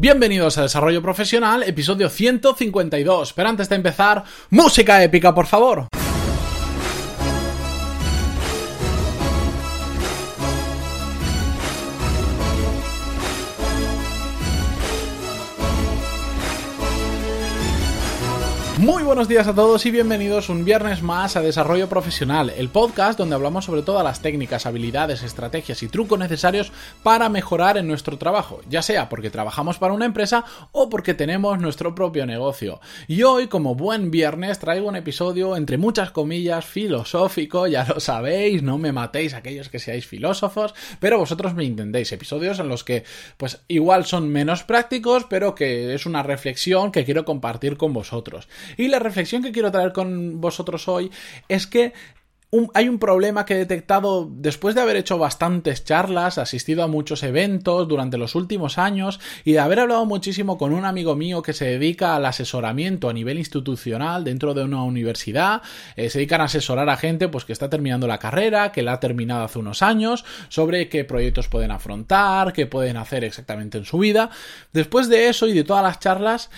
Bienvenidos a Desarrollo Profesional, episodio 152. Pero antes de empezar, música épica, por favor. Muy buenos días a todos y bienvenidos un viernes más a Desarrollo Profesional, el podcast donde hablamos sobre todas las técnicas, habilidades, estrategias y trucos necesarios para mejorar en nuestro trabajo, ya sea porque trabajamos para una empresa o porque tenemos nuestro propio negocio. Y hoy, como buen viernes, traigo un episodio entre muchas comillas filosófico, ya lo sabéis, no me matéis aquellos que seáis filósofos, pero vosotros me entendéis, episodios en los que pues igual son menos prácticos, pero que es una reflexión que quiero compartir con vosotros. Y la reflexión que quiero traer con vosotros hoy es que hay un problema que he detectado después de haber hecho bastantes charlas, asistido a muchos eventos durante los últimos años y de haber hablado muchísimo con un amigo mío que se dedica al asesoramiento a nivel institucional dentro de una universidad. Eh, se dedican a asesorar a gente pues que está terminando la carrera, que la ha terminado hace unos años, sobre qué proyectos pueden afrontar, qué pueden hacer exactamente en su vida. Después de eso y de todas las charlas,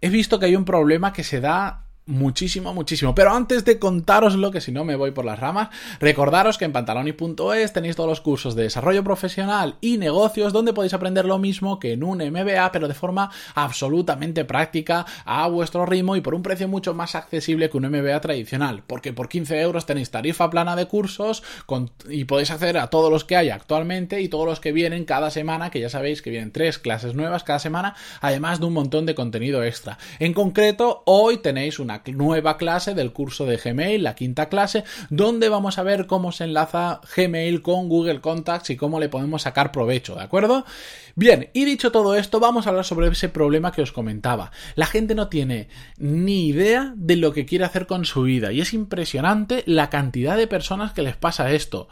he visto que hay un problema que se da muchísimo, muchísimo. Pero antes de contaroslo, que si no me voy por las ramas, recordaros que en pantaloni.es tenéis todos los cursos de desarrollo profesional y negocios donde podéis aprender lo mismo que en un MBA, pero de forma absolutamente práctica, a vuestro ritmo y por un precio mucho más accesible que un MBA tradicional. Porque por 15 euros tenéis tarifa plana de cursos y podéis acceder a todos los que hay actualmente y todos los que vienen cada semana, que ya sabéis que vienen tres clases nuevas cada semana, además de un montón de contenido extra. En concreto, hoy tenéis una nueva clase del curso de Gmail, la quinta clase, donde vamos a ver cómo se enlaza Gmail con Google Contacts y cómo le podemos sacar provecho, ¿de acuerdo? Bien, y dicho todo esto, vamos a hablar sobre ese problema que os comentaba. La gente no tiene ni idea de lo que quiere hacer con su vida y es impresionante la cantidad de personas que les pasa esto.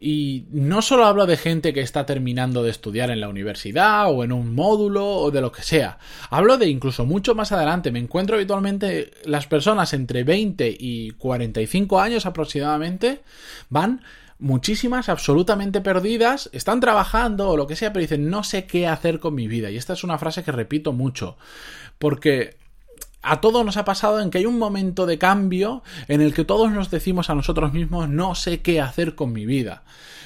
Y no solo hablo de gente que está terminando de estudiar en la universidad o en un módulo o de lo que sea. Hablo de incluso mucho más adelante. Me encuentro habitualmente las personas entre 20 y 45 años aproximadamente van muchísimas absolutamente perdidas, están trabajando o lo que sea, pero dicen no sé qué hacer con mi vida. Y esta es una frase que repito mucho, porque a todos nos ha pasado en que hay un momento de cambio en el que todos nos decimos a nosotros mismos no sé qué hacer con mi vida.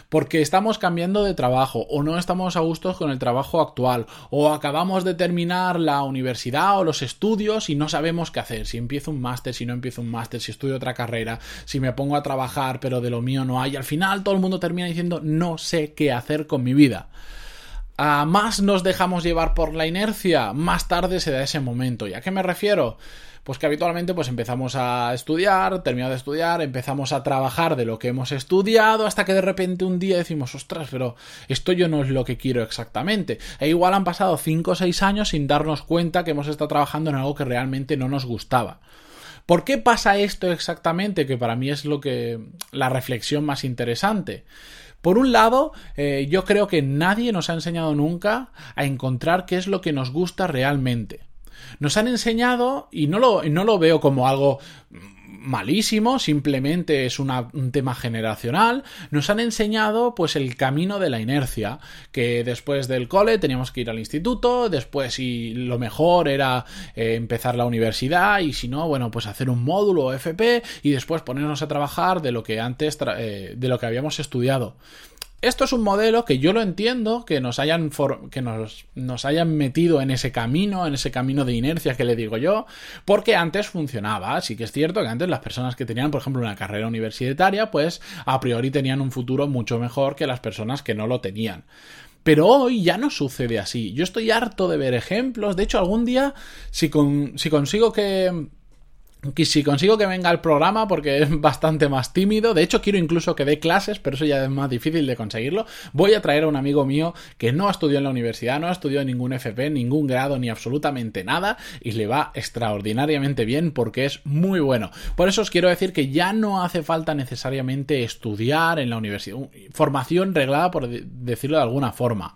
Porque estamos cambiando de trabajo o no estamos a gusto con el trabajo actual o acabamos de terminar la universidad o los estudios y no sabemos qué hacer. Si empiezo un máster, si no empiezo un máster, si estudio otra carrera, si me pongo a trabajar pero de lo mío no hay. Al final todo el mundo termina diciendo no sé qué hacer con mi vida a más nos dejamos llevar por la inercia, más tarde se da ese momento. ¿Y a qué me refiero? Pues que habitualmente pues empezamos a estudiar, terminado de estudiar, empezamos a trabajar de lo que hemos estudiado hasta que de repente un día decimos, ostras, pero esto yo no es lo que quiero exactamente. E igual han pasado 5 o 6 años sin darnos cuenta que hemos estado trabajando en algo que realmente no nos gustaba. ¿Por qué pasa esto exactamente? Que para mí es lo que la reflexión más interesante. Por un lado, eh, yo creo que nadie nos ha enseñado nunca a encontrar qué es lo que nos gusta realmente. Nos han enseñado, y no lo, no lo veo como algo malísimo, simplemente es un tema generacional, nos han enseñado pues el camino de la inercia, que después del cole teníamos que ir al instituto, después y lo mejor era eh, empezar la universidad y si no, bueno, pues hacer un módulo FP y después ponernos a trabajar de lo que antes eh, de lo que habíamos estudiado. Esto es un modelo que yo lo entiendo, que nos hayan, que nos, nos hayan metido en ese camino, en ese camino de inercia que le digo yo, porque antes funcionaba. Sí que es cierto que antes las personas que tenían, por ejemplo, una carrera universitaria, pues a priori tenían un futuro mucho mejor que las personas que no lo tenían. Pero hoy ya no sucede así. Yo estoy harto de ver ejemplos. De hecho, algún día, si, con, si consigo que si consigo que venga al programa porque es bastante más tímido, de hecho quiero incluso que dé clases, pero eso ya es más difícil de conseguirlo, voy a traer a un amigo mío que no estudió en la universidad, no ha estudiado ningún FP, ningún grado ni absolutamente nada y le va extraordinariamente bien porque es muy bueno. Por eso os quiero decir que ya no hace falta necesariamente estudiar en la universidad, formación reglada por decirlo de alguna forma.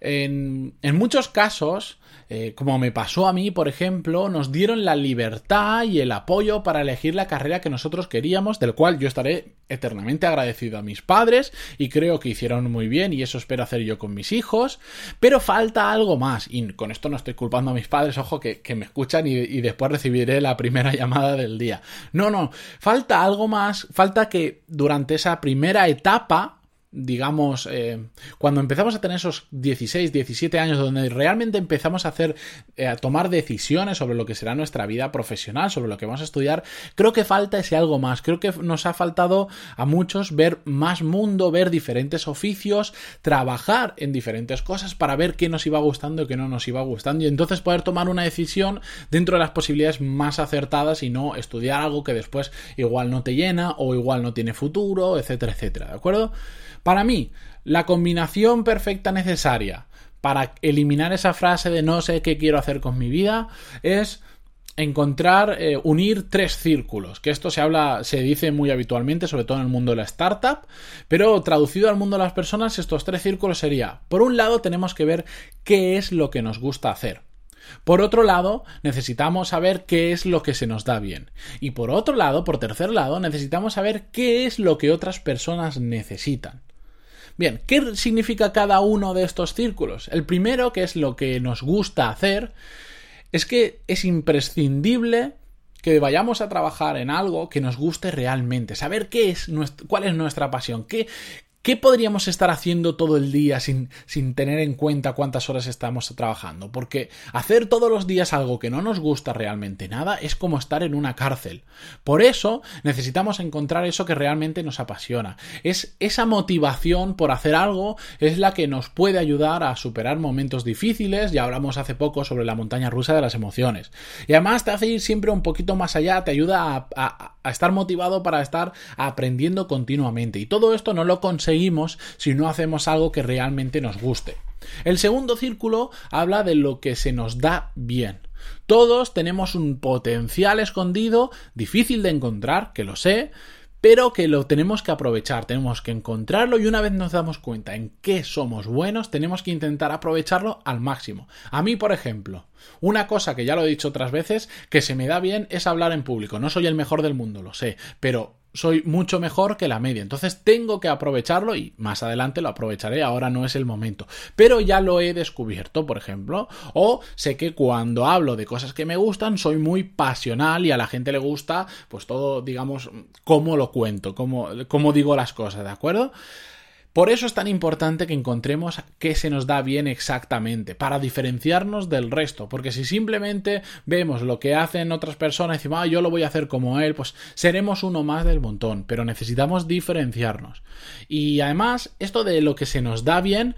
En, muchos casos, eh, como me pasó a mí, por ejemplo, nos dieron la libertad y el apoyo para elegir la carrera que nosotros queríamos, del cual yo estaré eternamente agradecido a mis padres y creo que hicieron muy bien y eso espero hacer yo con mis hijos, pero falta algo más y con esto no estoy culpando a mis padres, ojo que, me escuchan y después recibiré la primera llamada del día. No, no, falta algo más, falta que durante esa primera etapa digamos, eh, cuando empezamos a tener esos 16, 17 años donde realmente empezamos a hacer, eh, a tomar decisiones sobre lo que será nuestra vida profesional, sobre lo que vamos a estudiar, creo que falta ese algo más. Creo que nos ha faltado a muchos ver más mundo, ver diferentes oficios, trabajar en diferentes cosas para ver qué nos iba gustando y qué no nos iba gustando y entonces poder tomar una decisión dentro de las posibilidades más acertadas y no estudiar algo que después igual no te llena o igual no tiene futuro, etcétera, etcétera. ¿De acuerdo? Para mí, la combinación perfecta necesaria para eliminar esa frase de no sé qué quiero hacer con mi vida es encontrar, eh, unir tres círculos, que esto se habla, se dice muy habitualmente, sobre todo en el mundo de la startup, pero traducido al mundo de las personas, estos tres círculos sería, por un lado tenemos que ver qué es lo que nos gusta hacer. Por otro lado, necesitamos saber qué es lo que se nos da bien. Y por otro lado, por tercer lado, necesitamos saber qué es lo que otras personas necesitan. Bien, ¿qué significa cada uno de estos círculos? El primero, que es lo que nos gusta hacer, es que es imprescindible que vayamos a trabajar en algo que nos guste realmente, saber qué es cuál es nuestra pasión, qué, ¿Qué podríamos estar haciendo todo el día sin, sin, tener en cuenta cuántas horas estamos trabajando? Porque hacer todos los días algo que no nos gusta realmente nada es como estar en una cárcel. Por eso necesitamos encontrar eso que realmente nos apasiona. Es esa motivación por hacer algo es la que nos puede ayudar a superar momentos difíciles. Ya hablamos hace poco sobre la montaña rusa de las emociones. Y además te hace ir siempre un poquito más allá, te ayuda a, a estar motivado para estar aprendiendo continuamente. Y todo esto no lo conseguimos seguimos si no hacemos algo que realmente nos guste. El segundo círculo habla de lo que se nos da bien. Todos tenemos un potencial escondido, difícil de encontrar, que lo sé, pero que lo tenemos que aprovechar, tenemos que encontrarlo y una vez nos damos cuenta en qué somos buenos, tenemos que intentar aprovecharlo al máximo. A mí, por ejemplo, una cosa que ya lo he dicho otras veces, que se me da bien es hablar en público. No soy el mejor del mundo, lo sé, pero soy mucho mejor que la media. Entonces tengo que aprovecharlo y más adelante lo aprovecharé, ahora no es el momento. Pero ya lo he descubierto, por ejemplo. O sé que cuando hablo de cosas que me gustan soy muy pasional y a la gente le gusta pues todo, digamos, cómo lo cuento, cómo, cómo digo las cosas, ¿de acuerdo? Por eso es tan importante que encontremos qué se nos da bien exactamente, para diferenciarnos del resto, porque si simplemente vemos lo que hacen otras personas y decimos, ah, yo lo voy a hacer como él, pues seremos uno más del montón, pero necesitamos diferenciarnos. Y además, esto de lo que se nos da bien,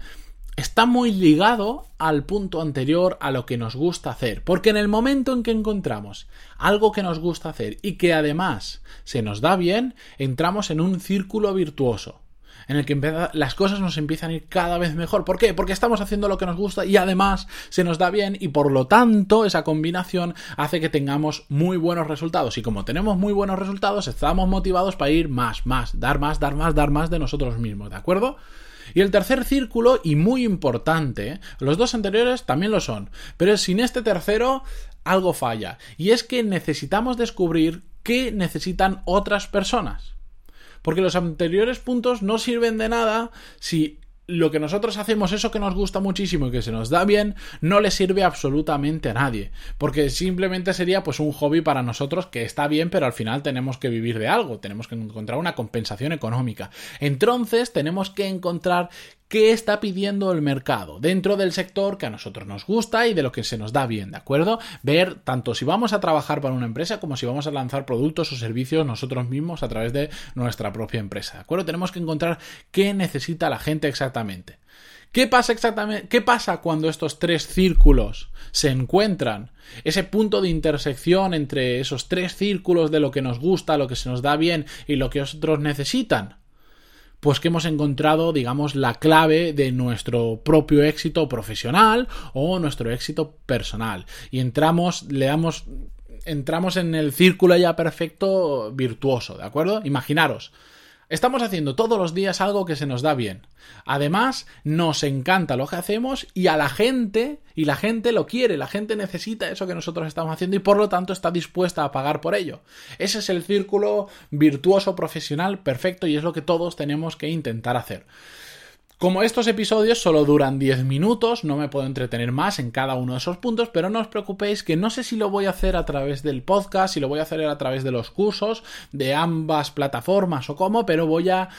está muy ligado al punto anterior a lo que nos gusta hacer, porque en el momento en que encontramos algo que nos gusta hacer y que además se nos da bien, entramos en un círculo virtuoso en el que las cosas nos empiezan a ir cada vez mejor. ¿Por qué? Porque estamos haciendo lo que nos gusta y además se nos da bien y por lo tanto esa combinación hace que tengamos muy buenos resultados. Y como tenemos muy buenos resultados, estamos motivados para ir más, más, dar más, dar más, dar más de nosotros mismos, ¿de acuerdo? Y el tercer círculo, y muy importante, los dos anteriores también lo son, pero sin este tercero algo falla. Y es que necesitamos descubrir qué necesitan otras personas. Porque los anteriores puntos no sirven de nada si lo que nosotros hacemos, eso que nos gusta muchísimo y que se nos da bien, no le sirve absolutamente a nadie. Porque simplemente sería pues un hobby para nosotros que está bien, pero al final tenemos que vivir de algo, tenemos que encontrar una compensación económica. Entonces tenemos que encontrar qué está pidiendo el mercado dentro del sector que a nosotros nos gusta y de lo que se nos da bien, ¿de acuerdo? Ver tanto si vamos a trabajar para una empresa como si vamos a lanzar productos o servicios nosotros mismos a través de nuestra propia empresa, ¿de acuerdo? Tenemos que encontrar qué necesita la gente exactamente. ¿Qué pasa exactamente? ¿Qué pasa cuando estos tres círculos se encuentran? Ese punto de intersección entre esos tres círculos de lo que nos gusta, lo que se nos da bien y lo que otros necesitan pues que hemos encontrado, digamos, la clave de nuestro propio éxito profesional o nuestro éxito personal. Y entramos, le damos, entramos en el círculo ya perfecto virtuoso, ¿de acuerdo? Imaginaros. Estamos haciendo todos los días algo que se nos da bien. Además, nos encanta lo que hacemos y a la gente, y la gente lo quiere, la gente necesita eso que nosotros estamos haciendo y por lo tanto está dispuesta a pagar por ello. Ese es el círculo virtuoso profesional perfecto y es lo que todos tenemos que intentar hacer. Como estos episodios solo duran 10 minutos, no me puedo entretener más en cada uno de esos puntos, pero no os preocupéis que no sé si lo voy a hacer a través del podcast, si lo voy a hacer a través de los cursos de ambas plataformas o cómo, pero voy a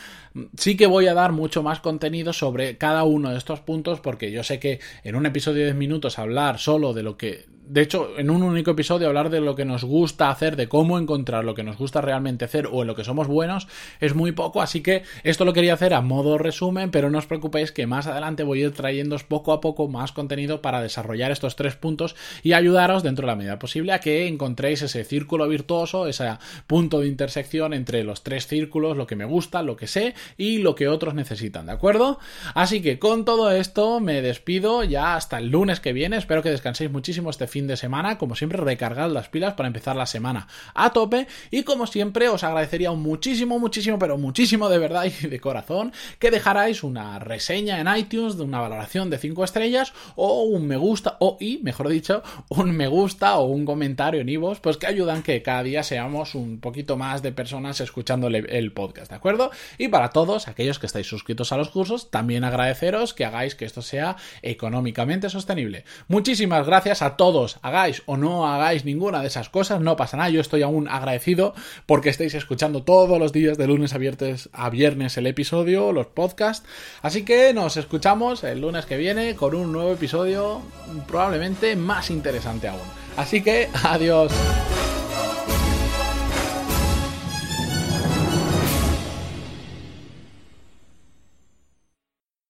sí que voy a dar mucho más contenido sobre cada uno de estos puntos porque yo sé que en un episodio de 10 minutos hablar solo de lo que de hecho, en un único episodio hablar de lo que nos gusta hacer, de cómo encontrar lo que nos gusta realmente hacer o en lo que somos buenos, es muy poco, así que esto lo quería hacer a modo resumen, pero no os preocupéis que más adelante voy a ir trayéndoos poco a poco más contenido para desarrollar estos tres puntos y ayudaros dentro de la medida posible a que encontréis ese círculo virtuoso, ese punto de intersección entre los tres círculos, lo que me gusta, lo que sé y lo que otros necesitan, ¿de acuerdo? Así que con todo esto me despido ya hasta el lunes que viene, espero que descanséis muchísimo este fin de semana. Como siempre, recargad las pilas para empezar la semana a tope. Y como siempre, os agradecería muchísimo, muchísimo, pero muchísimo de verdad y de corazón que dejarais una reseña en iTunes de una valoración de 5 estrellas o un me gusta, o y, mejor dicho, un me gusta o un comentario en iVoox, pues que ayudan que cada día seamos un poquito más de personas escuchándole el podcast, ¿de acuerdo? Y para todos aquellos que estáis suscritos a los cursos, también agradeceros que hagáis que esto sea económicamente sostenible. Muchísimas gracias a hagáis o no hagáis ninguna de esas cosas, no pasa nada, yo estoy aún agradecido porque estáis escuchando todos los días de lunes a viernes, a viernes el episodio, los podcasts, así que nos escuchamos el lunes que viene con un nuevo episodio probablemente más interesante aún. Así que adiós.